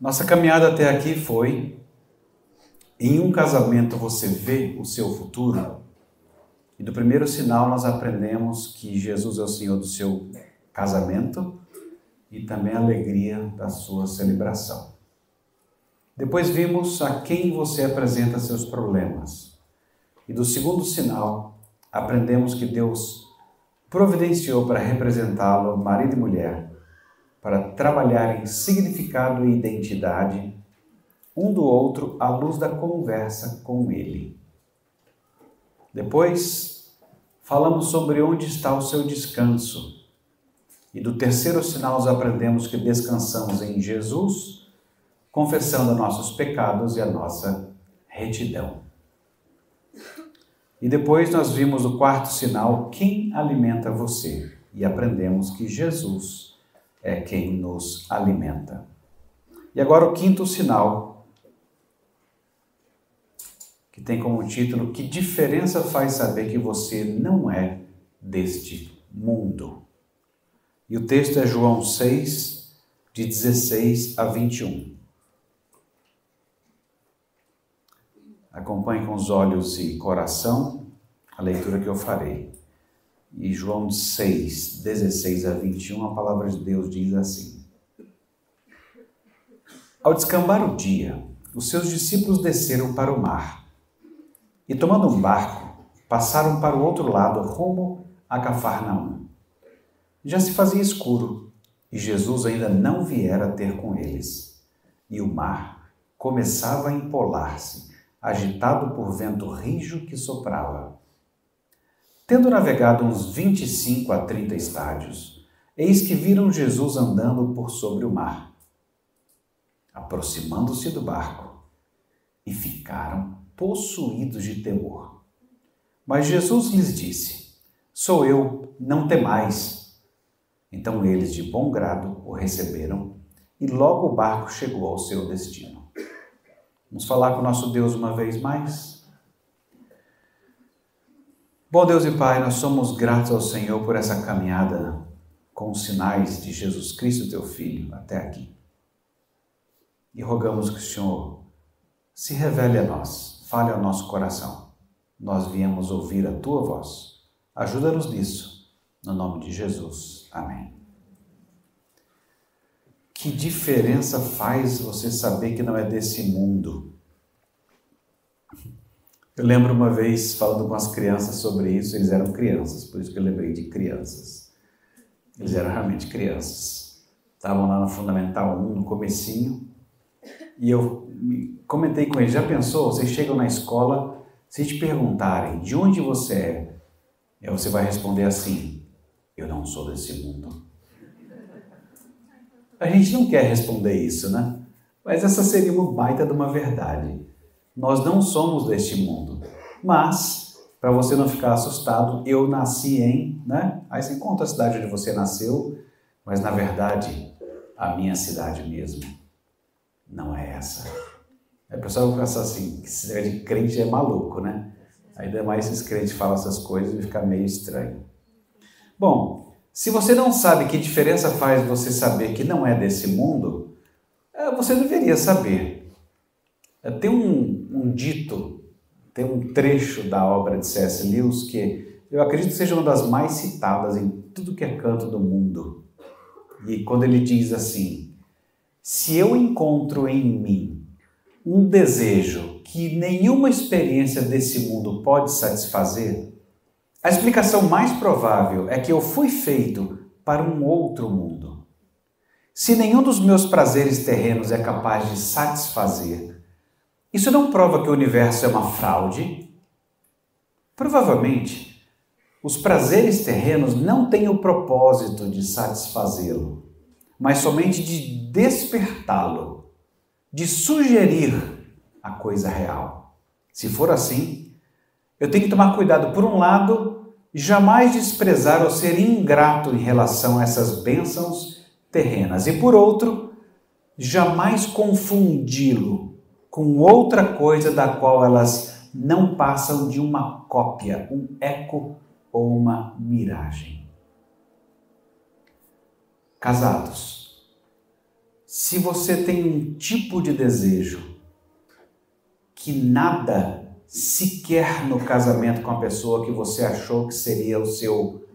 Nossa caminhada até aqui foi: em um casamento você vê o seu futuro? E do primeiro sinal nós aprendemos que Jesus é o Senhor do seu casamento e também a alegria da sua celebração. Depois vimos a quem você apresenta seus problemas. E do segundo sinal, aprendemos que Deus providenciou para representá-lo, marido e mulher, para trabalhar em significado e identidade um do outro à luz da conversa com Ele. Depois, falamos sobre onde está o seu descanso. E do terceiro sinal, aprendemos que descansamos em Jesus, confessando nossos pecados e a nossa retidão. E depois nós vimos o quarto sinal, quem alimenta você? E aprendemos que Jesus é quem nos alimenta. E agora o quinto sinal, que tem como título Que diferença faz saber que você não é deste mundo? E o texto é João 6, de 16 a 21. Acompanhe com os olhos e coração a leitura que eu farei. E João 6, 16 a 21, a palavra de Deus diz assim: Ao descambar o dia, os seus discípulos desceram para o mar e, tomando um barco, passaram para o outro lado, rumo a Cafarnaum. Já se fazia escuro e Jesus ainda não viera ter com eles. E o mar começava a empolar-se, agitado por vento rijo que soprava. Tendo navegado uns 25 a 30 estádios, eis que viram Jesus andando por sobre o mar. Aproximando-se do barco, e ficaram possuídos de temor. Mas Jesus lhes disse: Sou eu, não temais. Então eles, de bom grado, o receberam, e logo o barco chegou ao seu destino. Vamos falar com nosso Deus uma vez mais? Bom Deus e Pai, nós somos gratos ao Senhor por essa caminhada com os sinais de Jesus Cristo, teu Filho, até aqui. E rogamos que o Senhor se revele a nós, fale ao nosso coração. Nós viemos ouvir a tua voz. Ajuda-nos nisso, no nome de Jesus. Amém. Que diferença faz você saber que não é desse mundo? Eu lembro uma vez falando com as crianças sobre isso, eles eram crianças, por isso que eu lembrei de crianças. Eles eram realmente crianças. Estavam lá no Fundamental 1, no comecinho, e eu comentei com eles, já pensou, vocês chegam na escola, se te perguntarem de onde você é, você vai responder assim, eu não sou desse mundo. A gente não quer responder isso, né? Mas essa seria uma baita de uma verdade. Nós não somos deste mundo. Mas, para você não ficar assustado, eu nasci em, né? Aí você conta a cidade onde você nasceu, mas na verdade, a minha cidade mesmo não é essa. Aí o pessoal vai pensar assim, que esse de crente é maluco, né? Ainda mais esses crentes falam essas coisas e fica meio estranho. Bom, se você não sabe que diferença faz você saber que não é desse mundo, é, você deveria saber. Tem um, um dito, tem um trecho da obra de C.S. Lewis que eu acredito seja uma das mais citadas em tudo que é canto do mundo. E quando ele diz assim: Se eu encontro em mim um desejo que nenhuma experiência desse mundo pode satisfazer, a explicação mais provável é que eu fui feito para um outro mundo. Se nenhum dos meus prazeres terrenos é capaz de satisfazer isso não prova que o universo é uma fraude? Provavelmente, os prazeres terrenos não têm o propósito de satisfazê-lo, mas somente de despertá-lo, de sugerir a coisa real. Se for assim, eu tenho que tomar cuidado, por um lado, jamais desprezar ou ser ingrato em relação a essas bênçãos terrenas, e por outro, jamais confundi-lo com outra coisa da qual elas não passam de uma cópia, um eco ou uma miragem. Casados, se você tem um tipo de desejo que nada sequer no casamento com a pessoa que você achou que seria o seu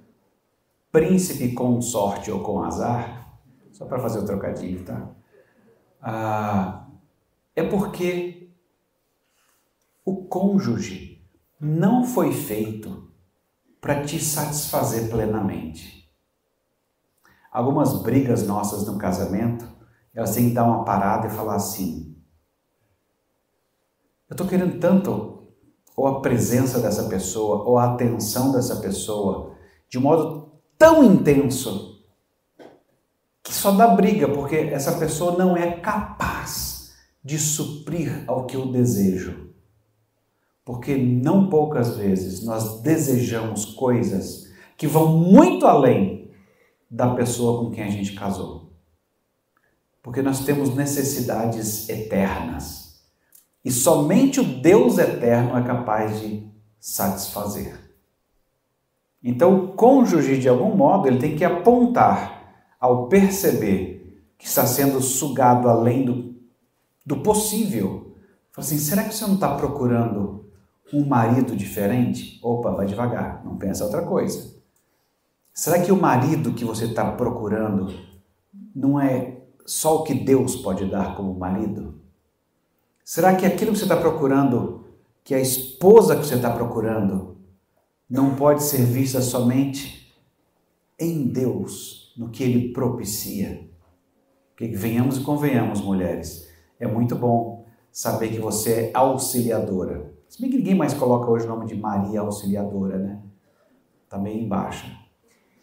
príncipe com sorte ou com azar, só para fazer o trocadilho, tá? Ah, é porque o cônjuge não foi feito para te satisfazer plenamente. Algumas brigas nossas no casamento, elas têm que dar uma parada e falar assim: eu estou querendo tanto ou a presença dessa pessoa ou a atenção dessa pessoa de modo tão intenso que só dá briga porque essa pessoa não é capaz de suprir ao que eu desejo. Porque não poucas vezes nós desejamos coisas que vão muito além da pessoa com quem a gente casou. Porque nós temos necessidades eternas. E somente o Deus eterno é capaz de satisfazer. Então, o cônjuge, de algum modo, ele tem que apontar ao perceber que está sendo sugado além do, do possível. Fala assim: será que você não está procurando um marido diferente? Opa, vai devagar, não pensa outra coisa. Será que o marido que você está procurando não é só o que Deus pode dar como marido? Será que aquilo que você está procurando, que a esposa que você está procurando, não pode ser vista somente em Deus, no que Ele propicia? Porque venhamos e convenhamos, mulheres, é muito bom saber que você é auxiliadora. Se bem que ninguém mais coloca hoje o nome de Maria Auxiliadora, né? Está meio embaixo.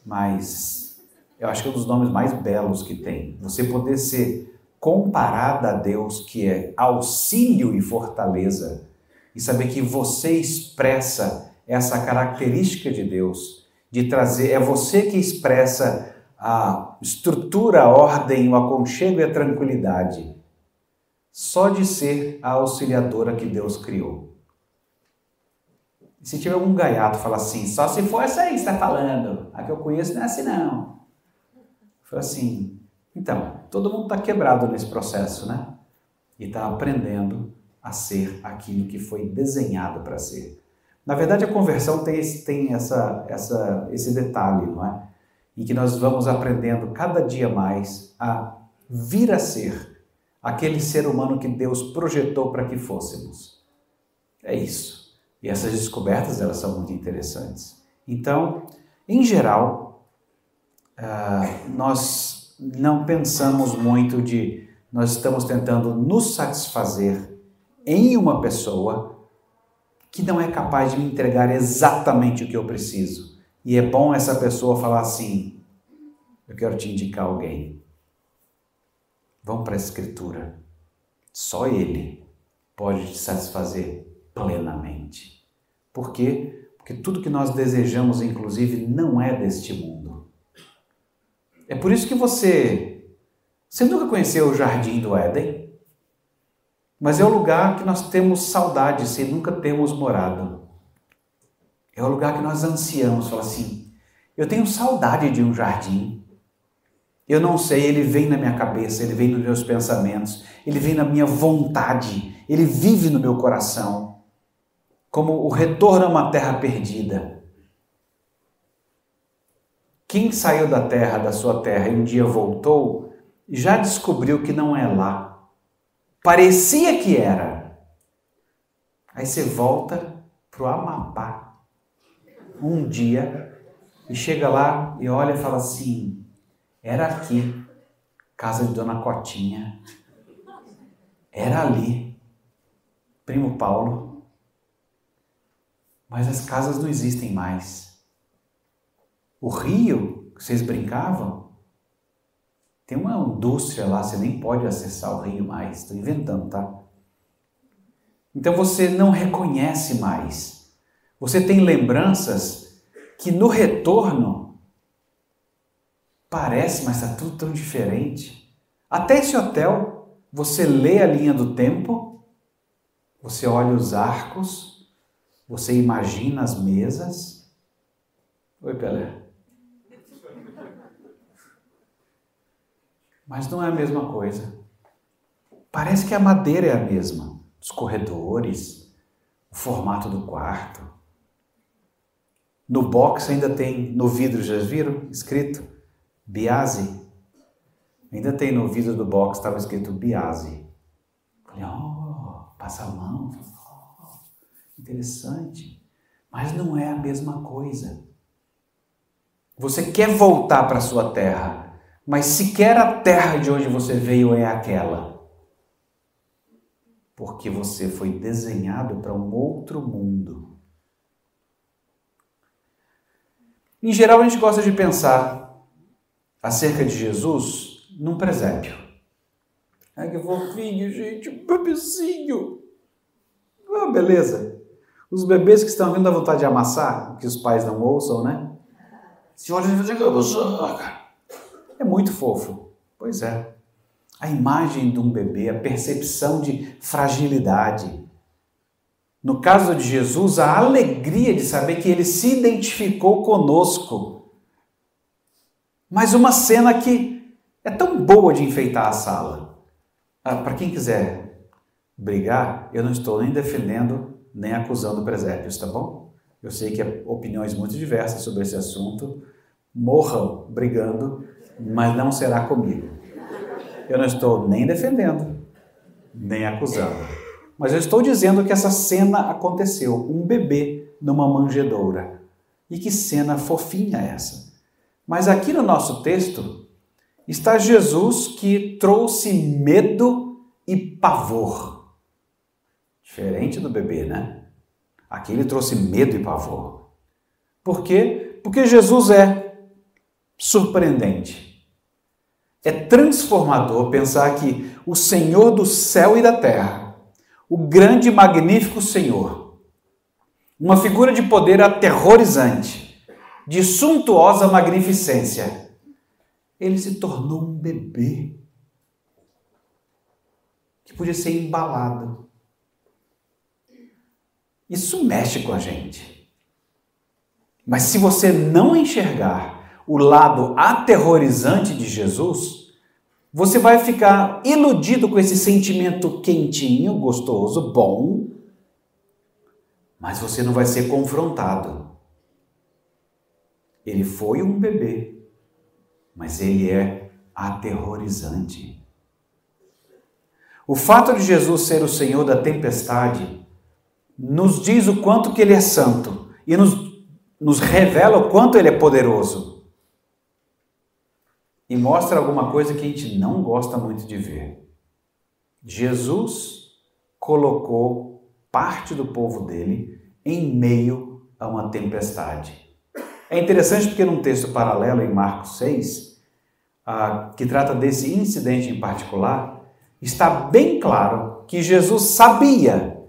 Mas eu acho que é um dos nomes mais belos que tem. Você poder ser comparada a Deus, que é auxílio e fortaleza, e saber que você expressa essa característica de Deus, de trazer, é você que expressa a estrutura, a ordem, o aconchego e a tranquilidade, só de ser a auxiliadora que Deus criou. Se tiver algum gaiato falar assim, só se for essa aí que está falando, a que eu conheço não é assim não. Foi assim, então, todo mundo está quebrado nesse processo, né? E está aprendendo a ser aquilo que foi desenhado para ser. Na verdade, a conversão tem, esse, tem essa, essa, esse detalhe, não é? Em que nós vamos aprendendo cada dia mais a vir a ser aquele ser humano que Deus projetou para que fôssemos. É isso. E essas descobertas elas são muito interessantes. Então, em geral, uh, nós não pensamos muito de nós estamos tentando nos satisfazer em uma pessoa que não é capaz de me entregar exatamente o que eu preciso. E é bom essa pessoa falar assim: eu quero te indicar alguém. Vamos para a Escritura. Só Ele pode te satisfazer plenamente. Por quê? Porque tudo que nós desejamos, inclusive, não é deste mundo. É por isso que você. Você nunca conheceu o Jardim do Éden? Mas é o lugar que nós temos saudade se nunca temos morado. É o lugar que nós ansiamos. Fala assim: eu tenho saudade de um jardim. Eu não sei, ele vem na minha cabeça, ele vem nos meus pensamentos, ele vem na minha vontade, ele vive no meu coração como o retorno a uma terra perdida. Quem saiu da terra, da sua terra, e um dia voltou, já descobriu que não é lá. Parecia que era. Aí você volta para o Amapá um dia e chega lá e olha e fala assim: era aqui, casa de Dona Cotinha. Era ali. Primo Paulo mas as casas não existem mais. O rio que vocês brincavam, tem uma indústria lá, você nem pode acessar o rio mais. Estou inventando, tá? Então você não reconhece mais. Você tem lembranças que no retorno parece, mas está tudo tão diferente. Até esse hotel, você lê a linha do tempo, você olha os arcos, você imagina as mesas? Oi, Pelé. Mas não é a mesma coisa. Parece que a madeira é a mesma, os corredores, o formato do quarto. No box ainda tem, no vidro, já viram? Escrito Biase. Ainda tem no vidro do box, estava escrito Biase. Falei, oh, passa a mão. Oh, interessante. Mas não é a mesma coisa. Você quer voltar para a sua terra, mas sequer a terra de onde você veio é aquela. Porque você foi desenhado para um outro mundo. Em geral, a gente gosta de pensar acerca de Jesus num presépio. Ai, que fofinho, gente, um bebezinho. Ah, beleza. Os bebês que estão vindo à vontade de amassar, que os pais não ouçam, né? Se olha é muito fofo. Pois é. A imagem de um bebê, a percepção de fragilidade. No caso de Jesus, a alegria de saber que ele se identificou conosco. Mas uma cena que é tão boa de enfeitar a sala. Ah, Para quem quiser brigar, eu não estou nem defendendo nem acusando presépios, tá bom? Eu sei que há opiniões muito diversas sobre esse assunto. Morram brigando, mas não será comigo. Eu não estou nem defendendo, nem acusando. Mas eu estou dizendo que essa cena aconteceu. Um bebê numa manjedoura. E que cena fofinha é essa. Mas aqui no nosso texto está Jesus que trouxe medo e pavor. Diferente do bebê, né? Aqui ele trouxe medo e pavor. Por quê? Porque Jesus é surpreendente. É transformador pensar que o Senhor do céu e da terra, o grande e magnífico Senhor, uma figura de poder aterrorizante, de suntuosa magnificência, ele se tornou um bebê que podia ser embalado isso mexe com a gente. Mas se você não enxergar o lado aterrorizante de Jesus, você vai ficar iludido com esse sentimento quentinho, gostoso, bom, mas você não vai ser confrontado. Ele foi um bebê, mas ele é aterrorizante. O fato de Jesus ser o Senhor da tempestade nos diz o quanto que ele é santo e nos, nos revela o quanto ele é poderoso. E mostra alguma coisa que a gente não gosta muito de ver. Jesus colocou parte do povo dele em meio a uma tempestade. É interessante porque num texto paralelo em Marcos 6, ah, que trata desse incidente em particular, está bem claro que Jesus sabia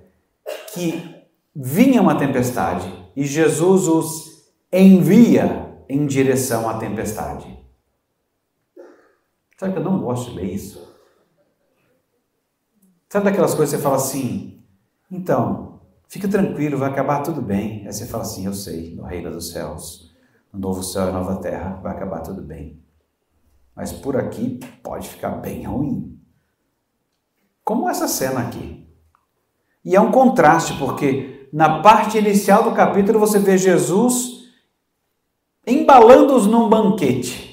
que vinha uma tempestade e Jesus os envia em direção à tempestade. Sabe que eu não gosto de ler isso? Sabe daquelas coisas que você fala assim, então, fica tranquilo, vai acabar tudo bem. Aí você fala assim, eu sei, no reino dos céus, no novo céu e nova terra, vai acabar tudo bem. Mas por aqui pode ficar bem ruim. Como essa cena aqui. E é um contraste, porque na parte inicial do capítulo você vê Jesus embalando-os num banquete.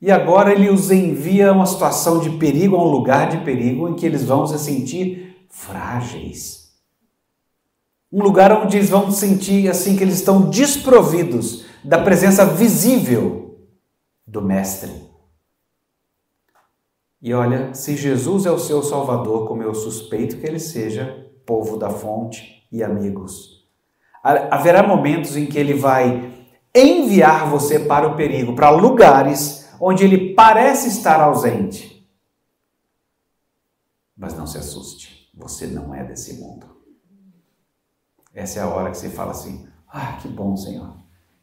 E agora ele os envia a uma situação de perigo, a um lugar de perigo, em que eles vão se sentir frágeis. Um lugar onde eles vão sentir assim que eles estão desprovidos da presença visível do Mestre. E olha, se Jesus é o seu Salvador, como eu suspeito que ele seja, povo da fonte e amigos, haverá momentos em que ele vai enviar você para o perigo, para lugares onde ele parece estar ausente. Mas não se assuste, você não é desse mundo. Essa é a hora que você fala assim: Ah, que bom, Senhor,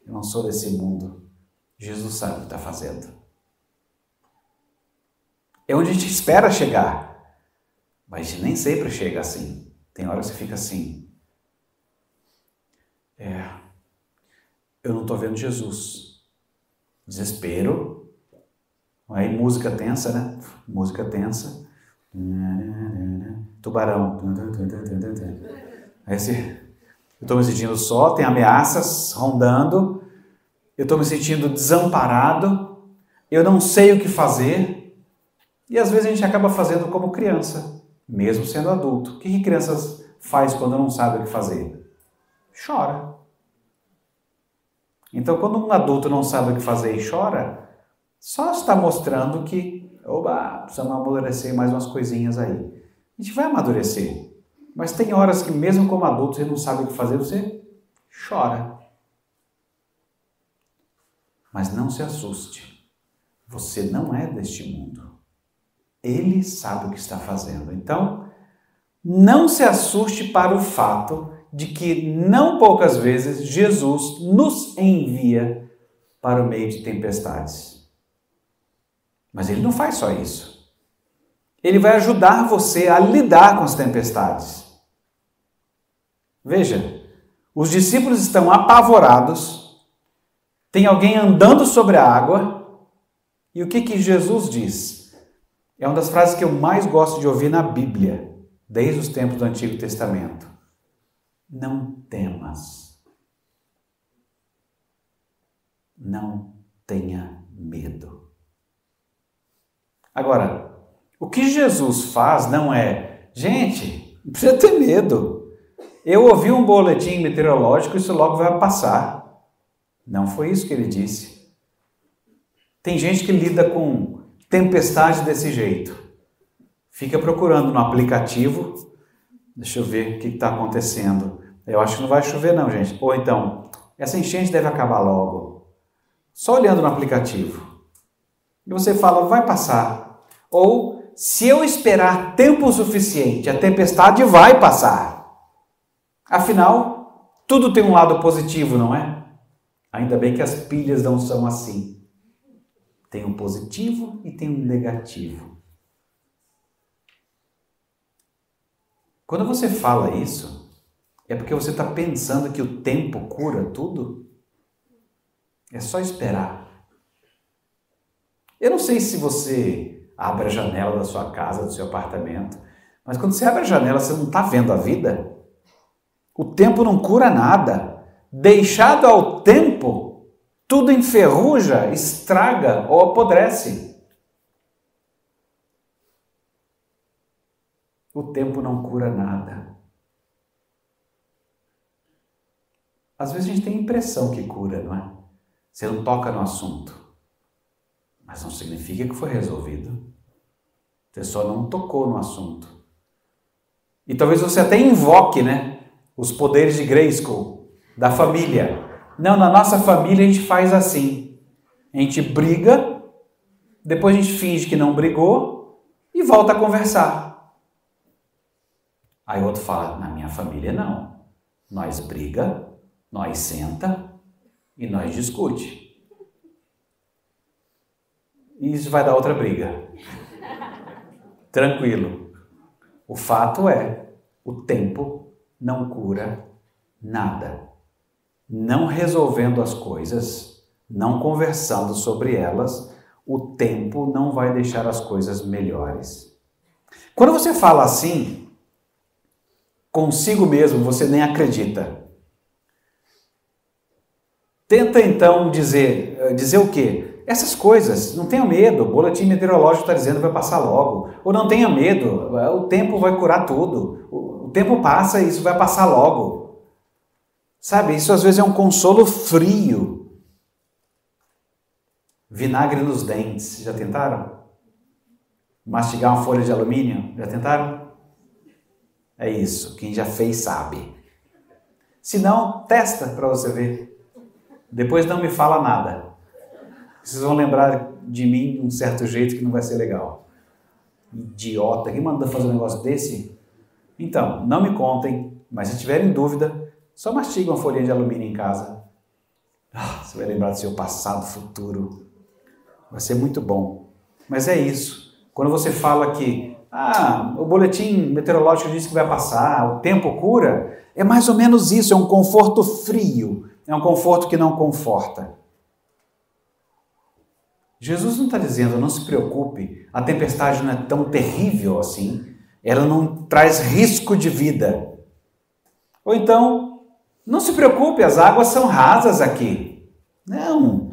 eu não sou desse mundo. Jesus sabe o que está fazendo é onde a gente espera chegar. Mas nem sempre chega assim. Tem hora que fica assim. É, eu não estou vendo Jesus. Desespero, Aí música tensa, né? Música tensa. Tubarão. Esse, eu estou me sentindo só, tem ameaças rondando, eu estou me sentindo desamparado, eu não sei o que fazer. E às vezes a gente acaba fazendo como criança, mesmo sendo adulto. O que, que crianças faz quando não sabe o que fazer? Chora. Então, quando um adulto não sabe o que fazer e chora, só está mostrando que, oba, precisamos amadurecer mais umas coisinhas aí. A gente vai amadurecer. Mas tem horas que, mesmo como adulto, você não sabe o que fazer, você chora. Mas não se assuste. Você não é deste mundo. Ele sabe o que está fazendo. Então, não se assuste para o fato de que não poucas vezes Jesus nos envia para o meio de tempestades. Mas ele não faz só isso. Ele vai ajudar você a lidar com as tempestades. Veja, os discípulos estão apavorados, tem alguém andando sobre a água, e o que, que Jesus diz? É uma das frases que eu mais gosto de ouvir na Bíblia, desde os tempos do Antigo Testamento. Não temas. Não tenha medo. Agora, o que Jesus faz não é, gente, não precisa ter medo. Eu ouvi um boletim meteorológico, isso logo vai passar. Não foi isso que ele disse. Tem gente que lida com tempestade desse jeito. Fica procurando no aplicativo. Deixa eu ver o que está acontecendo. Eu acho que não vai chover, não, gente. Ou então, essa enchente deve acabar logo. Só olhando no aplicativo. E você fala, vai passar. Ou, se eu esperar tempo suficiente, a tempestade vai passar. Afinal, tudo tem um lado positivo, não é? Ainda bem que as pilhas não são assim. Tem um positivo e tem um negativo. Quando você fala isso, é porque você está pensando que o tempo cura tudo? É só esperar. Eu não sei se você abre a janela da sua casa, do seu apartamento. Mas quando você abre a janela, você não está vendo a vida? O tempo não cura nada. Deixado ao tempo, tudo enferruja, estraga ou apodrece. O tempo não cura nada. Às vezes a gente tem a impressão que cura, não é? Você não toca no assunto. Mas não significa que foi resolvido. Você só não tocou no assunto. E talvez você até invoque, né? Os poderes de Grayskull, da família. Não, na nossa família a gente faz assim. A gente briga, depois a gente finge que não brigou e volta a conversar. Aí o outro fala: na minha família não. Nós briga, nós senta e nós discute. E isso vai dar outra briga. Tranquilo. O fato é, o tempo não cura nada. Não resolvendo as coisas, não conversando sobre elas, o tempo não vai deixar as coisas melhores. Quando você fala assim, consigo mesmo, você nem acredita. Tenta então dizer, eh, dizer o quê? Essas coisas, não tenha medo, o boletim meteorológico está dizendo que vai passar logo. Ou não tenha medo, o tempo vai curar tudo. O tempo passa e isso vai passar logo. Sabe, isso às vezes é um consolo frio. Vinagre nos dentes, já tentaram? Mastigar uma folha de alumínio, já tentaram? É isso, quem já fez sabe. Se não, testa para você ver. Depois não me fala nada. Vocês vão lembrar de mim de um certo jeito que não vai ser legal. Idiota, quem manda fazer um negócio desse? Então, não me contem, mas se tiverem dúvida, só mastiga uma folhinha de alumínio em casa. Ah, você vai lembrar do seu passado, futuro. Vai ser muito bom. Mas é isso. Quando você fala que ah, o boletim meteorológico disse que vai passar, o tempo cura, é mais ou menos isso, é um conforto frio, é um conforto que não conforta. Jesus não está dizendo, não se preocupe, a tempestade não é tão terrível assim, ela não traz risco de vida. Ou então, não se preocupe, as águas são rasas aqui. Não.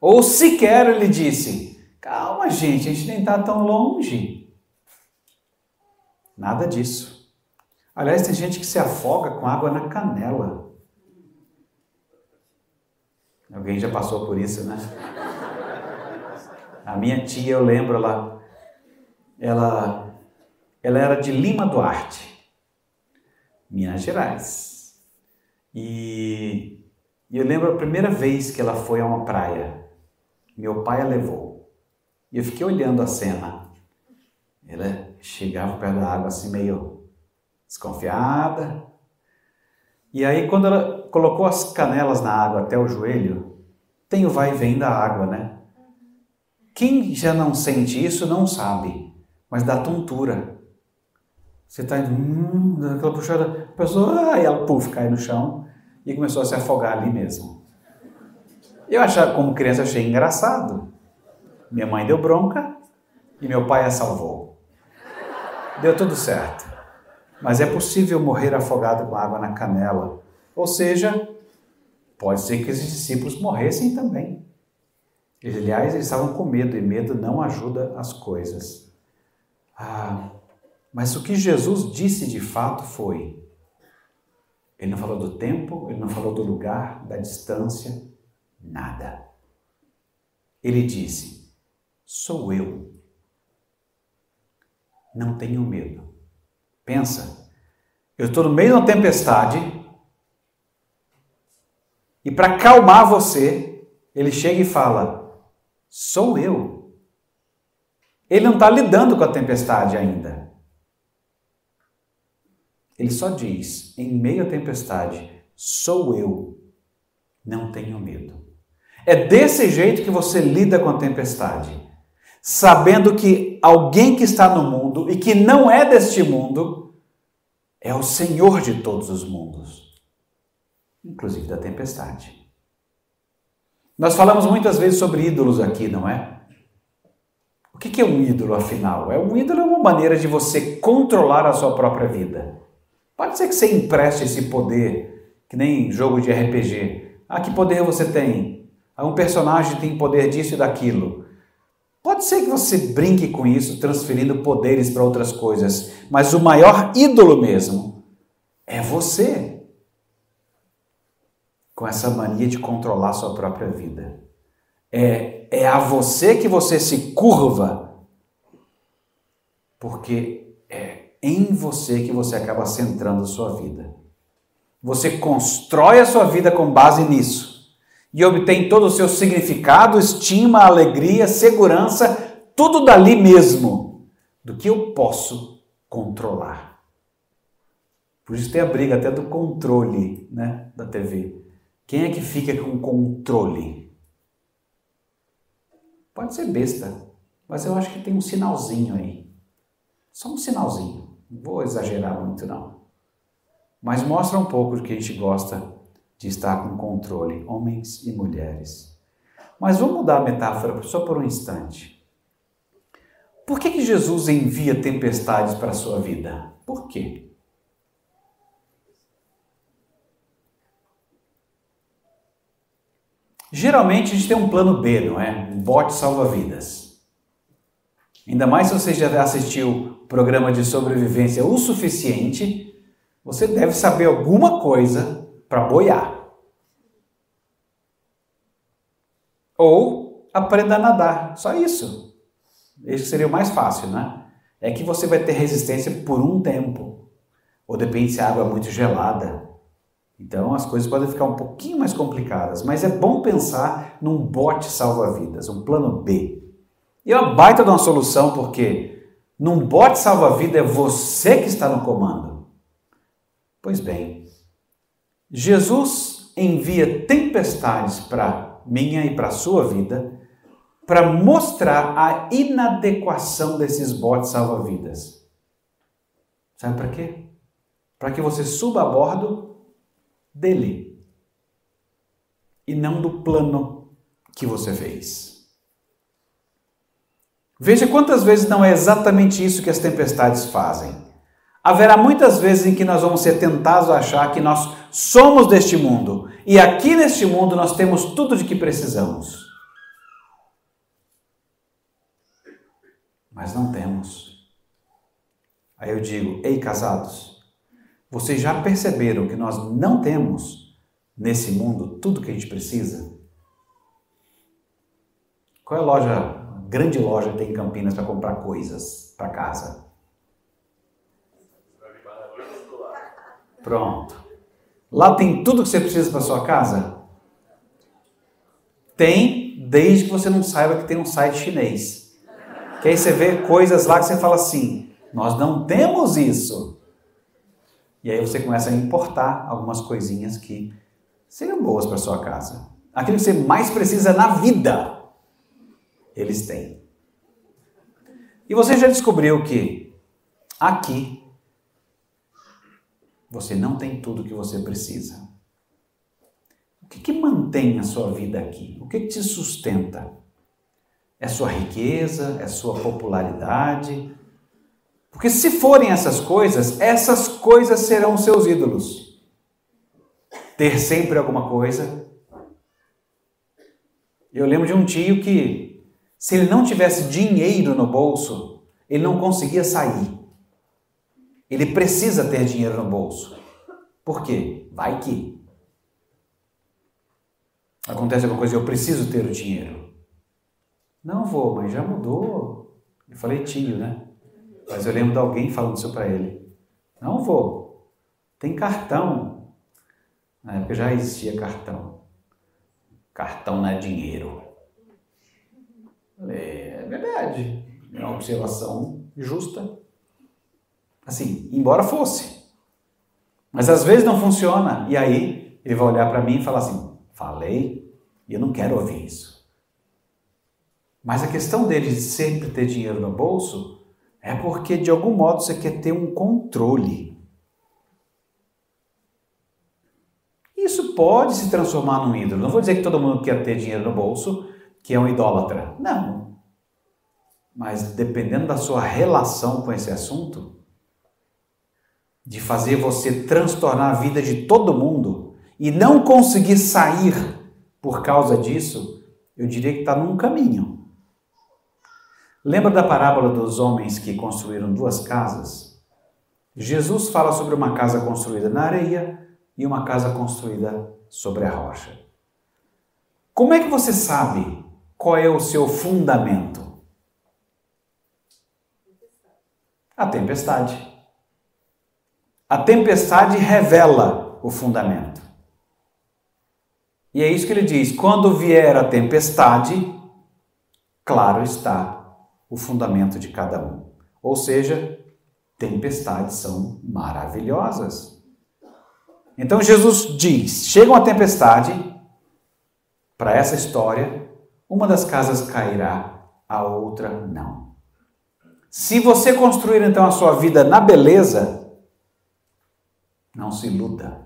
Ou sequer ele disse, calma gente, a gente nem está tão longe. Nada disso. Aliás, tem gente que se afoga com água na canela. Alguém já passou por isso, né? A minha tia, eu lembro, ela, ela, ela era de Lima Duarte, Minas Gerais. E, e eu lembro a primeira vez que ela foi a uma praia. Meu pai a levou. E eu fiquei olhando a cena. Ela chegava perto da água assim meio desconfiada. E aí quando ela colocou as canelas na água até o joelho, tem o vai e vem da água, né? Quem já não sente isso não sabe, mas dá tontura. Você está hum, dando aquela puxada, a pessoa, ai, ela puf, cai no chão e começou a se afogar ali mesmo. Eu achava, como criança, achei engraçado. Minha mãe deu bronca e meu pai a salvou. Deu tudo certo. Mas é possível morrer afogado com água na canela. Ou seja, pode ser que os discípulos morressem também. Aliás, eles estavam com medo e medo não ajuda as coisas. Ah, mas o que Jesus disse de fato foi: Ele não falou do tempo, ele não falou do lugar, da distância, nada. Ele disse: Sou eu. Não tenho medo. Pensa, eu estou no meio de uma tempestade e para acalmar você, ele chega e fala: Sou eu. Ele não está lidando com a tempestade ainda. Ele só diz, em meio à tempestade, sou eu. Não tenho medo. É desse jeito que você lida com a tempestade. Sabendo que alguém que está no mundo e que não é deste mundo é o Senhor de todos os mundos, inclusive da tempestade. Nós falamos muitas vezes sobre ídolos aqui, não é? O que é um ídolo, afinal? É um ídolo é uma maneira de você controlar a sua própria vida. Pode ser que você empreste esse poder, que nem jogo de RPG. Ah, que poder você tem? Ah, um personagem tem poder disso e daquilo. Pode ser que você brinque com isso, transferindo poderes para outras coisas, mas o maior ídolo mesmo é você com essa mania de controlar sua própria vida. É, é a você que você se curva, porque em você que você acaba centrando a sua vida. Você constrói a sua vida com base nisso e obtém todo o seu significado, estima, alegria, segurança, tudo dali mesmo, do que eu posso controlar. Por isso tem a briga até do controle né, da TV. Quem é que fica com controle? Pode ser besta, mas eu acho que tem um sinalzinho aí. Só um sinalzinho. Não vou exagerar muito, não. Mas mostra um pouco que a gente gosta de estar com controle, homens e mulheres. Mas vamos mudar a metáfora só por um instante. Por que, que Jesus envia tempestades para a sua vida? Por quê? Geralmente a gente tem um plano B, não é? Um bote salva-vidas. Ainda mais se você já assistiu o programa de sobrevivência o suficiente, você deve saber alguma coisa para boiar. Ou aprenda a nadar, só isso. Esse seria o mais fácil, né? É que você vai ter resistência por um tempo. Ou depende se a água é muito gelada. Então as coisas podem ficar um pouquinho mais complicadas, mas é bom pensar num bote salva-vidas, um plano B. E é uma baita de uma solução, porque num bote salva-vida é você que está no comando. Pois bem, Jesus envia tempestades para minha e para sua vida para mostrar a inadequação desses botes salva-vidas. Sabe para quê? Para que você suba a bordo dele e não do plano que você fez. Veja quantas vezes não é exatamente isso que as tempestades fazem. Haverá muitas vezes em que nós vamos ser tentados a achar que nós somos deste mundo e aqui neste mundo nós temos tudo de que precisamos. Mas não temos. Aí eu digo: ei, casados, vocês já perceberam que nós não temos nesse mundo tudo que a gente precisa? Qual é a loja, grande loja que tem em Campinas para comprar coisas para casa? Pronto. Lá tem tudo que você precisa para sua casa? Tem, desde que você não saiba que tem um site chinês. Que aí você vê coisas lá que você fala assim: nós não temos isso. E aí você começa a importar algumas coisinhas que seriam boas para sua casa. Aquilo que você mais precisa na vida, eles têm. E você já descobriu que aqui você não tem tudo o que você precisa. O que, que mantém a sua vida aqui? O que, que te sustenta? É sua riqueza? É sua popularidade? Porque se forem essas coisas, essas coisas serão seus ídolos. Ter sempre alguma coisa. Eu lembro de um tio que, se ele não tivesse dinheiro no bolso, ele não conseguia sair. Ele precisa ter dinheiro no bolso. Por quê? Vai que. Acontece alguma coisa, eu preciso ter o dinheiro. Não vou, mas já mudou. Eu falei tio, né? Mas eu lembro de alguém falando isso para ele. Não vou. Tem cartão. Na época já existia cartão. Cartão não é dinheiro. É verdade. É uma observação justa. Assim, embora fosse. Mas às vezes não funciona. E aí ele vai olhar para mim e falar assim: falei e eu não quero ouvir isso. Mas a questão dele de sempre ter dinheiro no bolso é porque de algum modo você quer ter um controle. Isso pode se transformar num ídolo. Não vou dizer que todo mundo quer ter dinheiro no bolso, que é um idólatra. Não. Mas dependendo da sua relação com esse assunto, de fazer você transtornar a vida de todo mundo e não conseguir sair por causa disso, eu diria que está num caminho. Lembra da parábola dos homens que construíram duas casas? Jesus fala sobre uma casa construída na areia e uma casa construída sobre a rocha. Como é que você sabe qual é o seu fundamento? A tempestade. A tempestade revela o fundamento. E é isso que ele diz: quando vier a tempestade, claro está o fundamento de cada um. Ou seja, tempestades são maravilhosas. Então Jesus diz: chega uma tempestade, para essa história, uma das casas cairá, a outra não. Se você construir então a sua vida na beleza, não se iluda.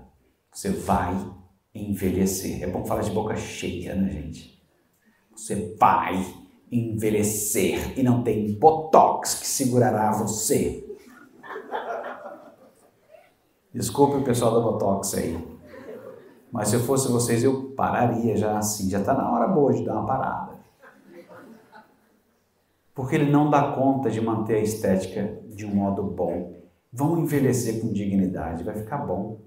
Você vai envelhecer. É bom falar de boca cheia, né, gente? Você vai envelhecer e não tem botox que segurará você. Desculpe o pessoal da botox aí. Mas se eu fosse vocês, eu pararia já assim. Já está na hora boa de dar uma parada. Porque ele não dá conta de manter a estética de um modo bom. Vão envelhecer com dignidade, vai ficar bom.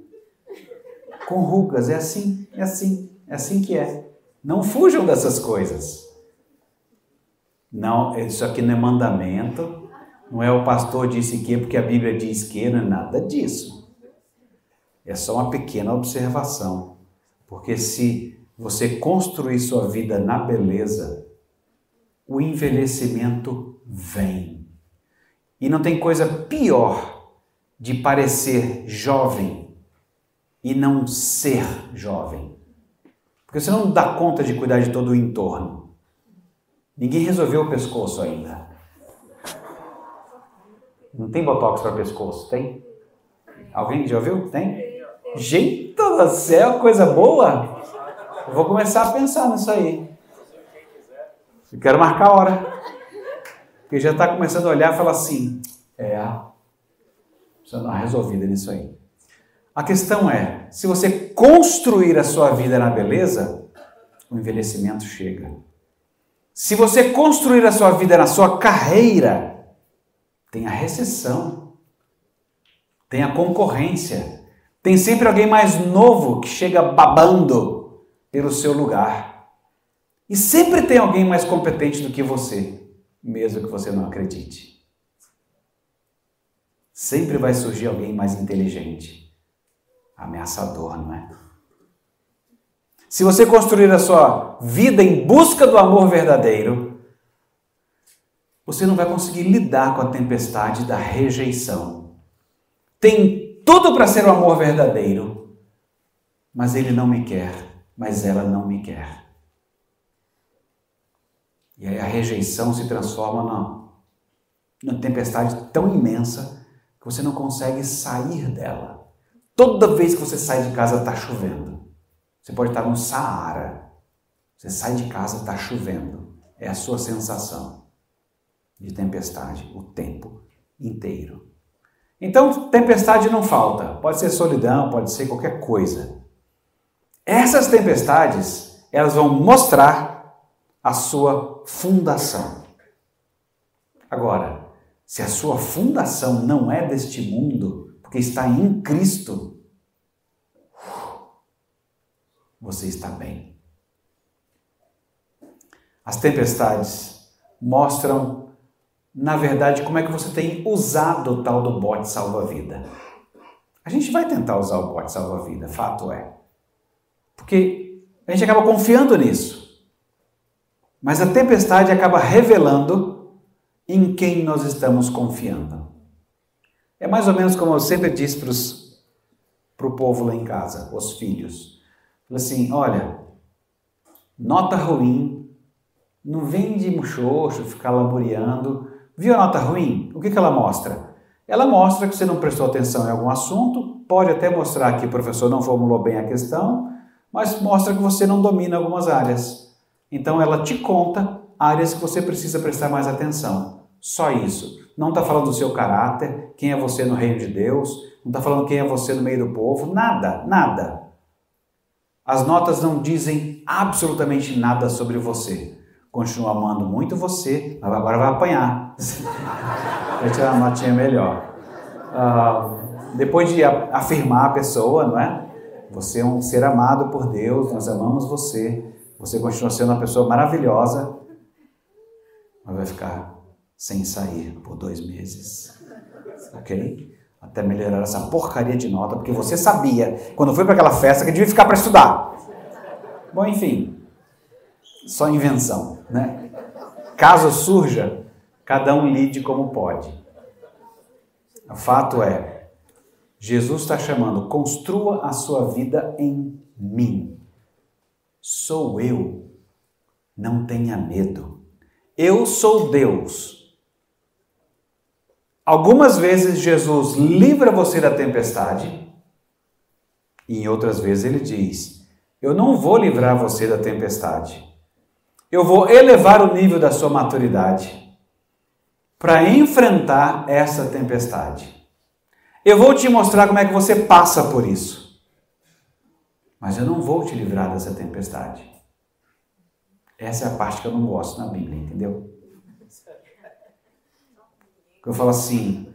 Com rugas, é assim, é assim, é assim que é. Não fujam dessas coisas. Não, isso aqui não é mandamento, não é o pastor disse que porque a Bíblia diz que, não é nada disso. É só uma pequena observação. Porque se você construir sua vida na beleza, o envelhecimento vem. E não tem coisa pior de parecer jovem e não ser jovem. Porque você não dá conta de cuidar de todo o entorno. Ninguém resolveu o pescoço ainda. Não tem botox para pescoço, tem? Alguém já ouviu? Tem? Gente do céu, coisa boa! Eu vou começar a pensar nisso aí. Eu quero marcar a hora. Porque já está começando a olhar e falar assim: é, precisa dar uma resolvida nisso aí. A questão é: se você construir a sua vida na beleza, o envelhecimento chega. Se você construir a sua vida na sua carreira, tem a recessão, tem a concorrência, tem sempre alguém mais novo que chega babando pelo seu lugar. E sempre tem alguém mais competente do que você, mesmo que você não acredite. Sempre vai surgir alguém mais inteligente. Ameaçador, não é? Se você construir a sua vida em busca do amor verdadeiro, você não vai conseguir lidar com a tempestade da rejeição. Tem tudo para ser o amor verdadeiro, mas ele não me quer, mas ela não me quer. E aí a rejeição se transforma numa, numa tempestade tão imensa que você não consegue sair dela. Toda vez que você sai de casa está chovendo. Você pode estar no Saara. Você sai de casa, está chovendo. É a sua sensação de tempestade o tempo inteiro. Então, tempestade não falta. Pode ser solidão, pode ser qualquer coisa. Essas tempestades, elas vão mostrar a sua fundação. Agora, se a sua fundação não é deste mundo, porque está em Cristo, você está bem. As tempestades mostram, na verdade, como é que você tem usado o tal do bote salva-vida. A gente vai tentar usar o bote salva-vida, fato é. Porque a gente acaba confiando nisso. Mas a tempestade acaba revelando em quem nós estamos confiando. É mais ou menos como eu sempre disse para o povo lá em casa, os filhos assim: olha, nota ruim, não vem de muxoxo, ficar laboreando. Viu a nota ruim? O que, que ela mostra? Ela mostra que você não prestou atenção em algum assunto, pode até mostrar que o professor não formulou bem a questão, mas mostra que você não domina algumas áreas. Então ela te conta áreas que você precisa prestar mais atenção. Só isso. Não está falando do seu caráter, quem é você no reino de Deus, não está falando quem é você no meio do povo, nada, nada. As notas não dizem absolutamente nada sobre você. Continua amando muito você, mas agora vai apanhar. Vai tirar uma notinha melhor. Uh, depois de afirmar a pessoa, não é? Você é um ser amado por Deus, nós amamos você. Você continua sendo uma pessoa maravilhosa, mas vai ficar sem sair por dois meses. Ok? até melhorar essa porcaria de nota, porque você sabia, quando foi para aquela festa, que devia ficar para estudar. Bom, enfim, só invenção, né? Caso surja, cada um lide como pode. O fato é, Jesus está chamando, construa a sua vida em mim. Sou eu. Não tenha medo. Eu sou Deus Algumas vezes Jesus livra você da tempestade, e em outras vezes ele diz: Eu não vou livrar você da tempestade. Eu vou elevar o nível da sua maturidade para enfrentar essa tempestade. Eu vou te mostrar como é que você passa por isso. Mas eu não vou te livrar dessa tempestade. Essa é a parte que eu não gosto na Bíblia, entendeu? Eu falo assim,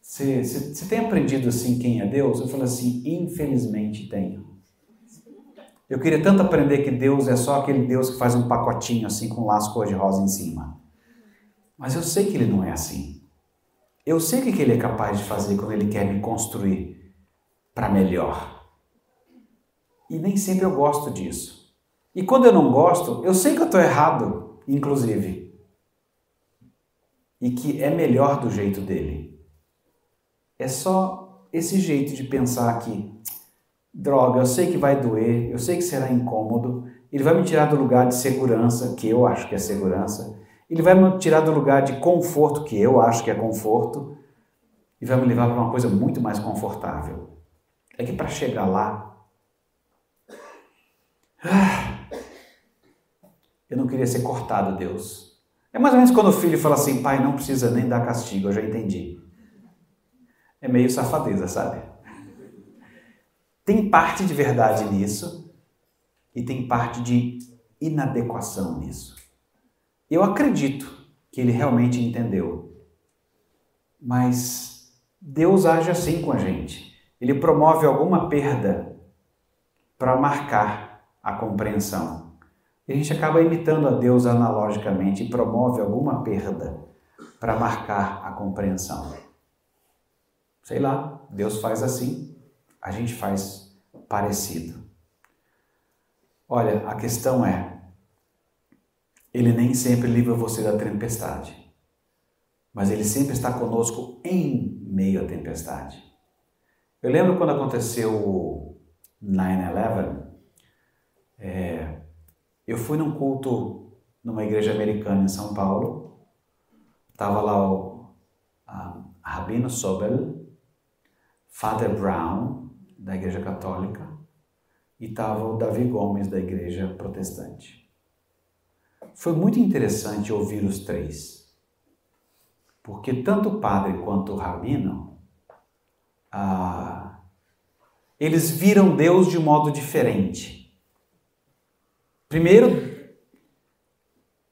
você, tem aprendido assim quem é Deus? Eu falo assim, infelizmente tenho. Eu queria tanto aprender que Deus é só aquele Deus que faz um pacotinho assim com um laço cor-de-rosa em cima. Mas eu sei que ele não é assim. Eu sei o que ele é capaz de fazer quando ele quer me construir para melhor. E nem sempre eu gosto disso. E quando eu não gosto, eu sei que eu estou errado, inclusive e que é melhor do jeito dele. É só esse jeito de pensar que, droga, eu sei que vai doer, eu sei que será incômodo, ele vai me tirar do lugar de segurança, que eu acho que é segurança, ele vai me tirar do lugar de conforto, que eu acho que é conforto, e vai me levar para uma coisa muito mais confortável. É que para chegar lá, eu não queria ser cortado, Deus. É mais ou menos quando o filho fala assim: pai, não precisa nem dar castigo, eu já entendi. É meio safadeza, sabe? Tem parte de verdade nisso e tem parte de inadequação nisso. Eu acredito que ele realmente entendeu. Mas Deus age assim com a gente. Ele promove alguma perda para marcar a compreensão. E a gente acaba imitando a Deus analogicamente e promove alguma perda para marcar a compreensão. Sei lá, Deus faz assim, a gente faz parecido. Olha, a questão é: Ele nem sempre livra você da tempestade, mas Ele sempre está conosco em meio à tempestade. Eu lembro quando aconteceu o 9-11, é, eu fui num culto numa igreja americana em São Paulo, estava lá o a, Rabino Sobel, Father Brown, da igreja católica, e estava o Davi Gomes, da igreja protestante. Foi muito interessante ouvir os três, porque tanto o padre quanto o rabino, ah, eles viram Deus de modo diferente. Primeiro,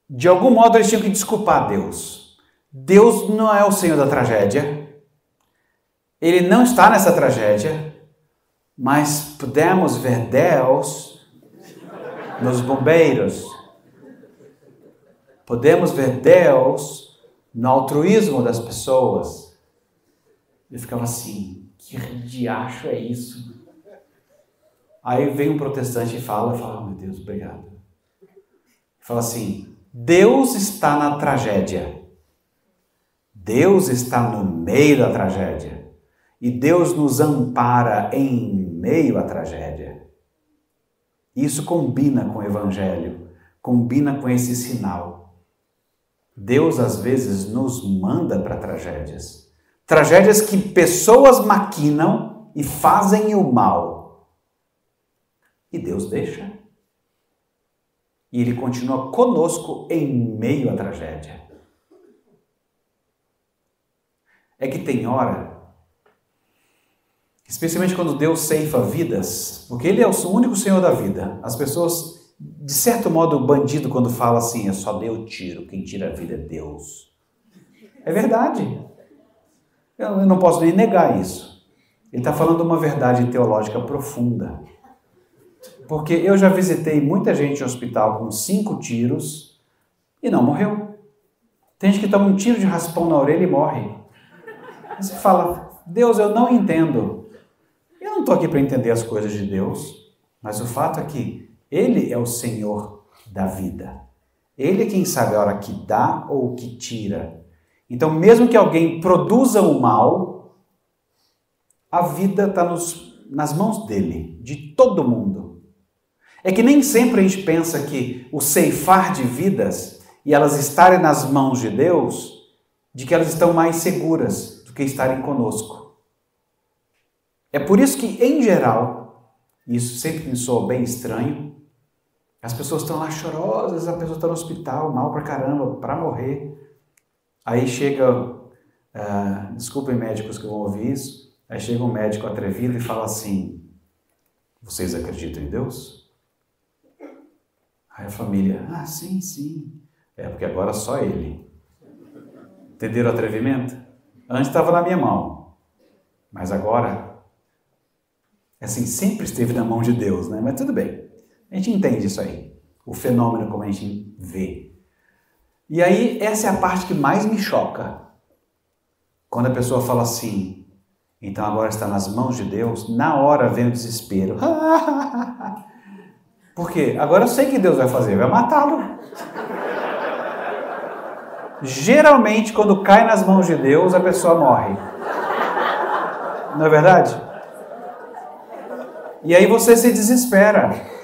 de algum modo eles tinham que desculpar Deus. Deus não é o Senhor da tragédia. Ele não está nessa tragédia mas pudemos ver Deus nos bombeiros. Podemos ver Deus no altruísmo das pessoas. Eu ficava assim, que diacho é isso? Aí vem um protestante e fala, fala, oh, meu Deus, obrigado. Fala assim, Deus está na tragédia. Deus está no meio da tragédia. E Deus nos ampara em meio à tragédia. Isso combina com o Evangelho, combina com esse sinal. Deus às vezes nos manda para tragédias. Tragédias que pessoas maquinam e fazem o mal. E Deus deixa. E Ele continua conosco em meio à tragédia. É que tem hora Especialmente quando Deus ceifa vidas, porque Ele é o único Senhor da vida. As pessoas, de certo modo, o bandido, quando fala assim, é só Deus tiro, quem tira a vida é Deus. É verdade. Eu não posso nem negar isso. Ele está falando uma verdade teológica profunda. Porque eu já visitei muita gente em hospital com cinco tiros e não morreu. Tem gente que toma um tiro de raspão na orelha e morre. Você fala, Deus, eu não entendo não estou aqui para entender as coisas de Deus, mas o fato é que Ele é o Senhor da vida. Ele é quem sabe a hora que dá ou que tira. Então, mesmo que alguém produza o mal, a vida está nas mãos dele, de todo mundo. É que nem sempre a gente pensa que o ceifar de vidas e elas estarem nas mãos de Deus, de que elas estão mais seguras do que estarem conosco. É por isso que, em geral, isso sempre me soa bem estranho, as pessoas estão lá chorosas, a pessoa está no hospital, mal pra caramba, para morrer. Aí chega, uh, desculpem médicos que vão ouvir isso, aí chega um médico atrevido e fala assim: Vocês acreditam em Deus? Aí a família, ah, sim, sim. É, porque agora só ele. Entenderam o atrevimento? Antes estava na minha mão, mas agora assim, sempre esteve na mão de Deus, né? Mas tudo bem. A gente entende isso aí. O fenômeno como a gente vê. E aí, essa é a parte que mais me choca. Quando a pessoa fala assim, então agora está nas mãos de Deus, na hora vem o desespero. Por quê? Agora eu sei que Deus vai fazer, vai matá-lo. Geralmente, quando cai nas mãos de Deus, a pessoa morre. Não é verdade? E aí você se desespera.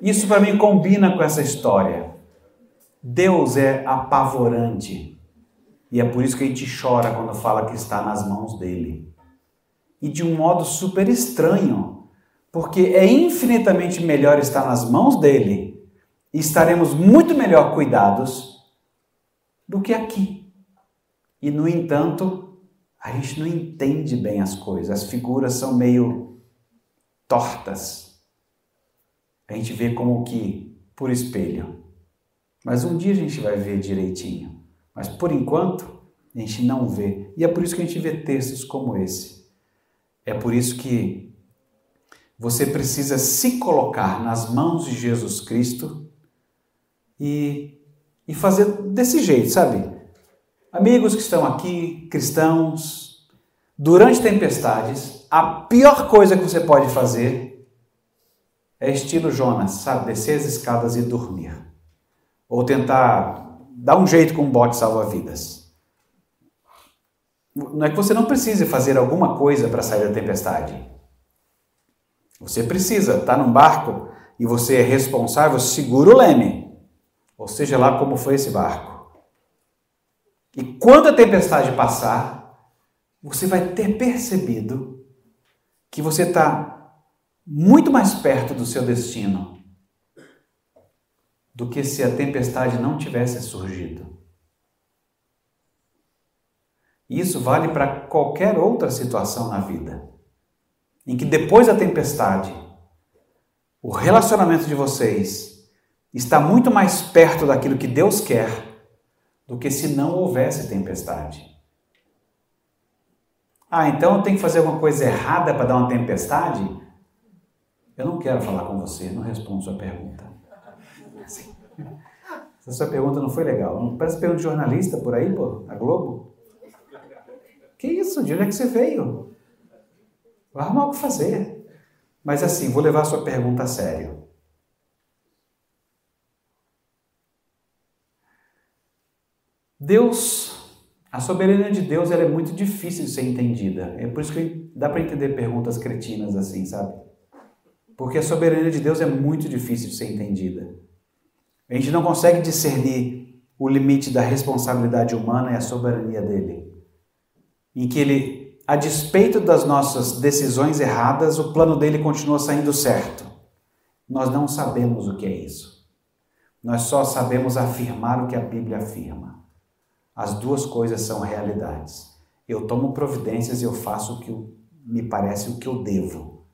Isso para mim combina com essa história. Deus é apavorante. E é por isso que a gente chora quando fala que está nas mãos dele. E de um modo super estranho, porque é infinitamente melhor estar nas mãos dele e estaremos muito melhor cuidados do que aqui. E, no entanto, a gente não entende bem as coisas, as figuras são meio tortas. A gente vê como que por espelho. Mas um dia a gente vai ver direitinho. Mas por enquanto, a gente não vê. E é por isso que a gente vê textos como esse. É por isso que você precisa se colocar nas mãos de Jesus Cristo e, e fazer desse jeito, sabe? Amigos que estão aqui, cristãos, durante tempestades, a pior coisa que você pode fazer é estilo Jonas, sabe? Descer as escadas e dormir. Ou tentar dar um jeito com um bote salva-vidas. Não é que você não precise fazer alguma coisa para sair da tempestade. Você precisa estar tá num barco e você é responsável, segura o leme. Ou seja lá como foi esse barco. E quando a tempestade passar, você vai ter percebido que você está muito mais perto do seu destino do que se a tempestade não tivesse surgido. Isso vale para qualquer outra situação na vida, em que depois da tempestade, o relacionamento de vocês está muito mais perto daquilo que Deus quer do que se não houvesse tempestade. Ah, então eu tenho que fazer alguma coisa errada para dar uma tempestade? Eu não quero falar com você, não respondo sua pergunta. Essa sua pergunta não foi legal. Parece pergunta de jornalista por aí, pô, a Globo? Que isso? De onde é que você veio? Vai arrumar o que fazer. Mas assim, vou levar sua pergunta a sério. Deus, a soberania de Deus é muito difícil de ser entendida. É por isso que dá para entender perguntas cretinas assim, sabe? Porque a soberania de Deus é muito difícil de ser entendida. A gente não consegue discernir o limite da responsabilidade humana e a soberania dele. Em que ele, a despeito das nossas decisões erradas, o plano dele continua saindo certo. Nós não sabemos o que é isso. Nós só sabemos afirmar o que a Bíblia afirma. As duas coisas são realidades. Eu tomo providências e eu faço o que me parece o que eu devo.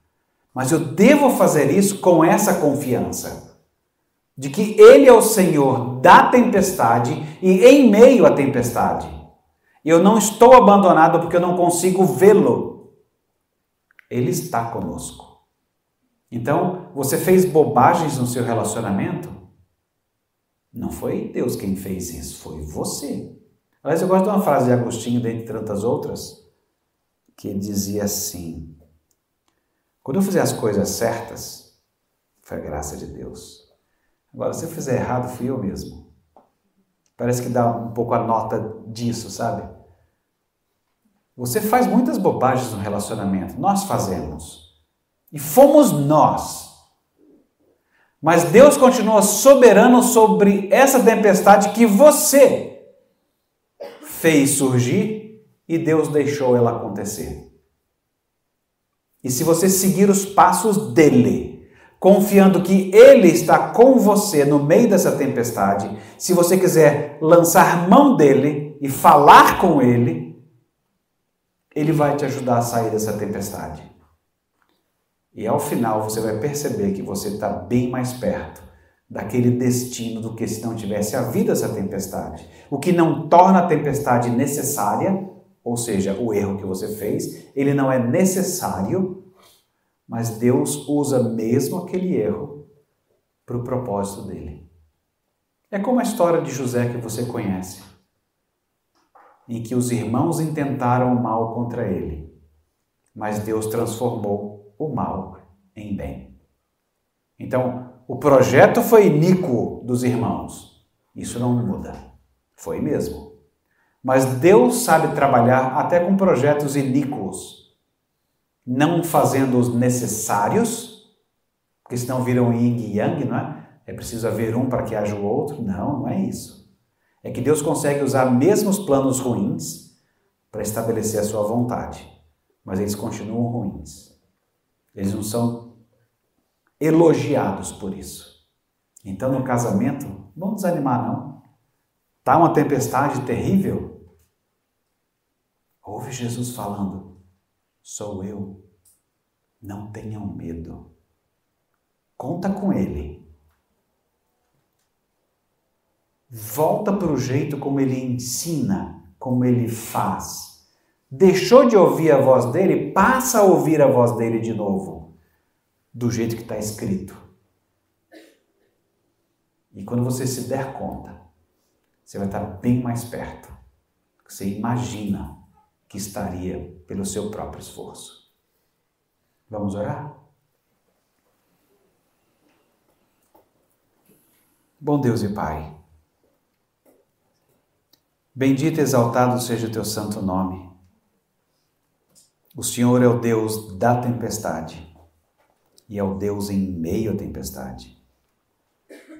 Mas eu devo fazer isso com essa confiança de que Ele é o Senhor da tempestade e em meio à tempestade. Eu não estou abandonado porque eu não consigo vê-lo. Ele está conosco. Então, você fez bobagens no seu relacionamento? Não foi Deus quem fez isso, foi você. Aliás, eu gosto de uma frase de Agostinho, dentre tantas outras, que dizia assim: Quando eu fizer as coisas certas, foi a graça de Deus. Agora, se eu fizer errado, fui eu mesmo. Parece que dá um pouco a nota disso, sabe? Você faz muitas bobagens no relacionamento, nós fazemos. E fomos nós. Mas Deus continua soberano sobre essa tempestade que você fez surgir e Deus deixou ela acontecer. E se você seguir os passos dele, confiando que ele está com você no meio dessa tempestade, se você quiser lançar mão dele e falar com ele, ele vai te ajudar a sair dessa tempestade. E ao final você vai perceber que você está bem mais perto daquele destino do que se não tivesse havido essa tempestade. O que não torna a tempestade necessária, ou seja, o erro que você fez, ele não é necessário, mas Deus usa mesmo aquele erro para o propósito dele. É como a história de José que você conhece, em que os irmãos intentaram o mal contra ele, mas Deus transformou o mal em bem. Então, o projeto foi iníquo dos irmãos. Isso não muda. Foi mesmo. Mas Deus sabe trabalhar até com projetos iníquos, não fazendo-os necessários, porque senão viram yin e yang, não é? É preciso haver um para que haja o outro. Não, não é isso. É que Deus consegue usar mesmo os planos ruins para estabelecer a sua vontade, mas eles continuam ruins. Eles não são elogiados por isso. Então, no casamento, não desanimar não. Está uma tempestade terrível? Ouve Jesus falando: Sou eu. Não tenham medo. Conta com Ele. Volta para o jeito como Ele ensina, como Ele faz. Deixou de ouvir a voz dele, passa a ouvir a voz dele de novo, do jeito que está escrito. E quando você se der conta, você vai estar bem mais perto. Você imagina que estaria pelo seu próprio esforço. Vamos orar? Bom Deus e Pai, bendito e exaltado seja o teu santo nome. O Senhor é o Deus da tempestade e é o Deus em meio à tempestade.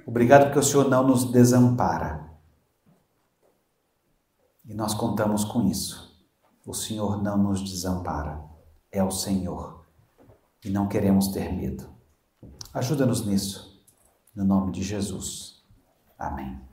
Obrigado porque o Senhor não nos desampara e nós contamos com isso. O Senhor não nos desampara, é o Senhor. E não queremos ter medo. Ajuda-nos nisso, no nome de Jesus. Amém.